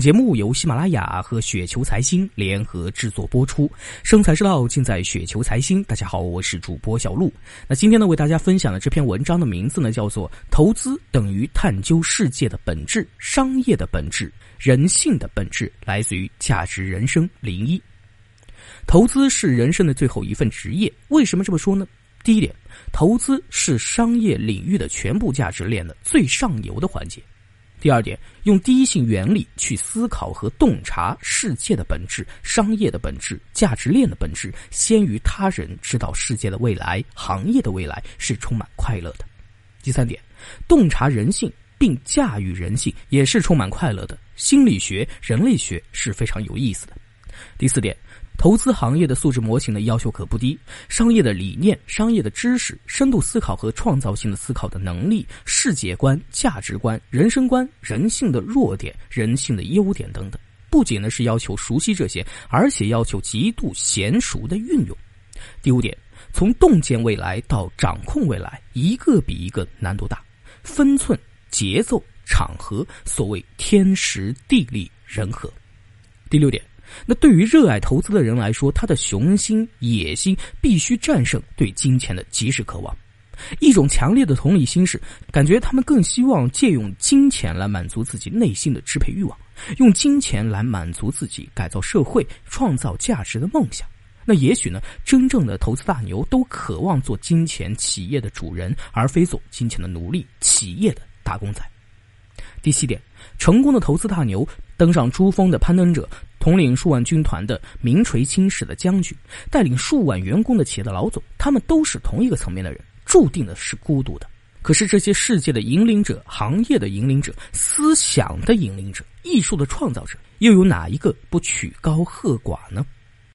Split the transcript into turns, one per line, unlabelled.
本节目由喜马拉雅和雪球财经联合制作播出，生财之道尽在雪球财经。大家好，我是主播小璐。那今天呢，为大家分享的这篇文章的名字呢，叫做《投资等于探究世界的本质、商业的本质、人性的本质》，来自于价值人生零一。投资是人生的最后一份职业，为什么这么说呢？第一点，投资是商业领域的全部价值链的最上游的环节。第二点，用第一性原理去思考和洞察世界的本质、商业的本质、价值链的本质，先于他人知道世界的未来、行业的未来是充满快乐的。第三点，洞察人性并驾驭人性也是充满快乐的。心理学、人类学是非常有意思的。第四点。投资行业的素质模型的要求可不低，商业的理念、商业的知识、深度思考和创造性的思考的能力、世界观、价值观、人生观、人性的弱点、人性的优点等等，不仅呢是要求熟悉这些，而且要求极度娴熟的运用。第五点，从洞见未来到掌控未来，一个比一个难度大，分寸、节奏、场合，所谓天时地利人和。第六点。那对于热爱投资的人来说，他的雄心野心必须战胜对金钱的及时渴望。一种强烈的同理心是，感觉他们更希望借用金钱来满足自己内心的支配欲望，用金钱来满足自己改造社会、创造价值的梦想。那也许呢，真正的投资大牛都渴望做金钱企业的主人，而非做金钱的奴隶、企业的打工仔。第七点，成功的投资大牛登上珠峰的攀登者。统领数万军团的名垂青史的将军，带领数万员工的企业的老总，他们都是同一个层面的人，注定的是孤独的。可是这些世界的引领者、行业的引领者、思想的引领者、艺术的创造者，又有哪一个不曲高和寡呢？